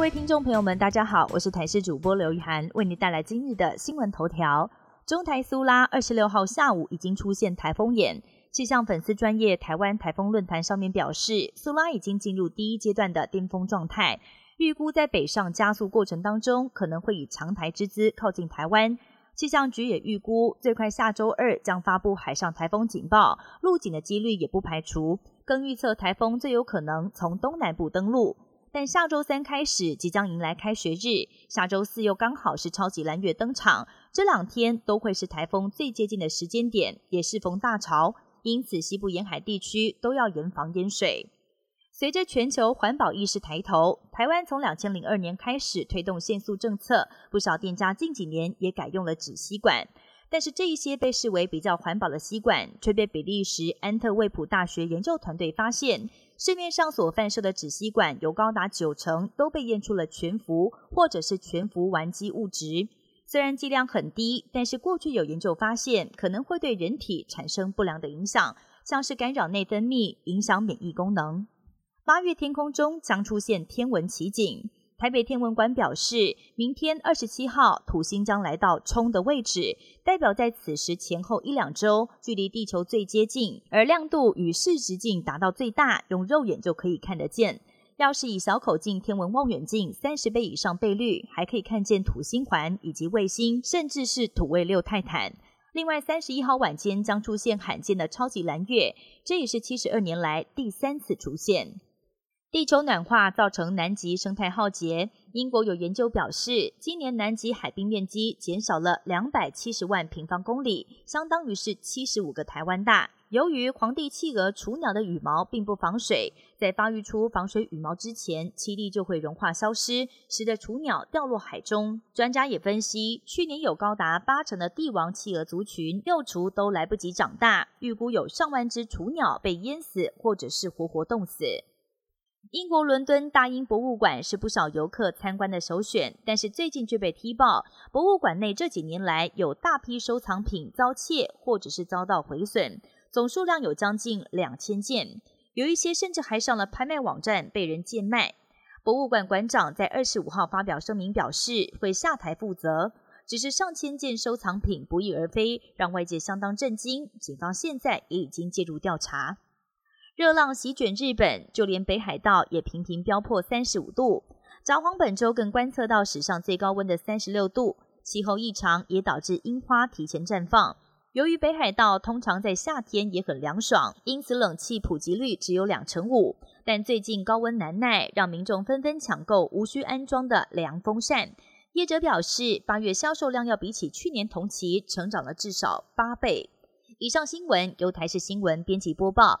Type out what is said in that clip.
各位听众朋友们，大家好，我是台视主播刘雨涵，为您带来今日的新闻头条。中台苏拉二十六号下午已经出现台风眼，气象粉丝专业台湾台风论坛上面表示，苏拉已经进入第一阶段的巅峰状态，预估在北上加速过程当中，可能会以强台之姿靠近台湾。气象局也预估，最快下周二将发布海上台风警报，陆警的几率也不排除。更预测台风最有可能从东南部登陆。但下周三开始即将迎来开学日，下周四又刚好是超级蓝月登场，这两天都会是台风最接近的时间点，也适逢大潮，因此西部沿海地区都要严防淹水。随着全球环保意识抬头，台湾从两千零二年开始推动限速政策，不少店家近几年也改用了纸吸管。但是这一些被视为比较环保的吸管，却被比利时安特卫普大学研究团队发现，市面上所贩售的纸吸管有高达九成都被验出了全氟或者是全氟烷基物质。虽然剂量很低，但是过去有研究发现，可能会对人体产生不良的影响，像是干扰内分泌、影响免疫功能。八月天空中将出现天文奇景。台北天文馆表示，明天二十七号土星将来到冲的位置，代表在此时前后一两周，距离地球最接近，而亮度与视直径达到最大，用肉眼就可以看得见。要是以小口径天文望远镜三十倍以上倍率，还可以看见土星环以及卫星，甚至是土卫六泰坦。另外，三十一号晚间将出现罕见的超级蓝月，这也是七十二年来第三次出现。地球暖化造成南极生态浩劫。英国有研究表示，今年南极海冰面积减少了两百七十万平方公里，相当于是七十五个台湾大。由于皇帝企鹅、雏鸟的羽毛并不防水，在发育出防水羽毛之前，栖地就会融化消失，使得雏鸟掉落海中。专家也分析，去年有高达八成的帝王企鹅族群幼雏都来不及长大，预估有上万只雏鸟被淹死，或者是活活冻死。英国伦敦大英博物馆是不少游客参观的首选，但是最近却被踢爆，博物馆内这几年来有大批收藏品遭窃或者是遭到毁损，总数量有将近两千件，有一些甚至还上了拍卖网站被人贱卖。博物馆馆长在二十五号发表声明表示会下台负责，只是上千件收藏品不翼而飞，让外界相当震惊，警方现在也已经介入调查。热浪席卷日本，就连北海道也频频飙破三十五度。札幌本周更观测到史上最高温的三十六度。气候异常也导致樱花提前绽放。由于北海道通常在夏天也很凉爽，因此冷气普及率只有两成五。但最近高温难耐，让民众纷纷抢购无需安装的凉风扇。业者表示，八月销售量要比起去年同期成长了至少八倍。以上新闻由台视新闻编辑播报。